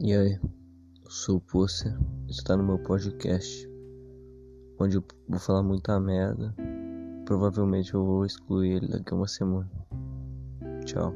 E aí, eu sou o Pusser, está no meu podcast, onde eu vou falar muita merda. Provavelmente eu vou excluir ele daqui a uma semana. Tchau.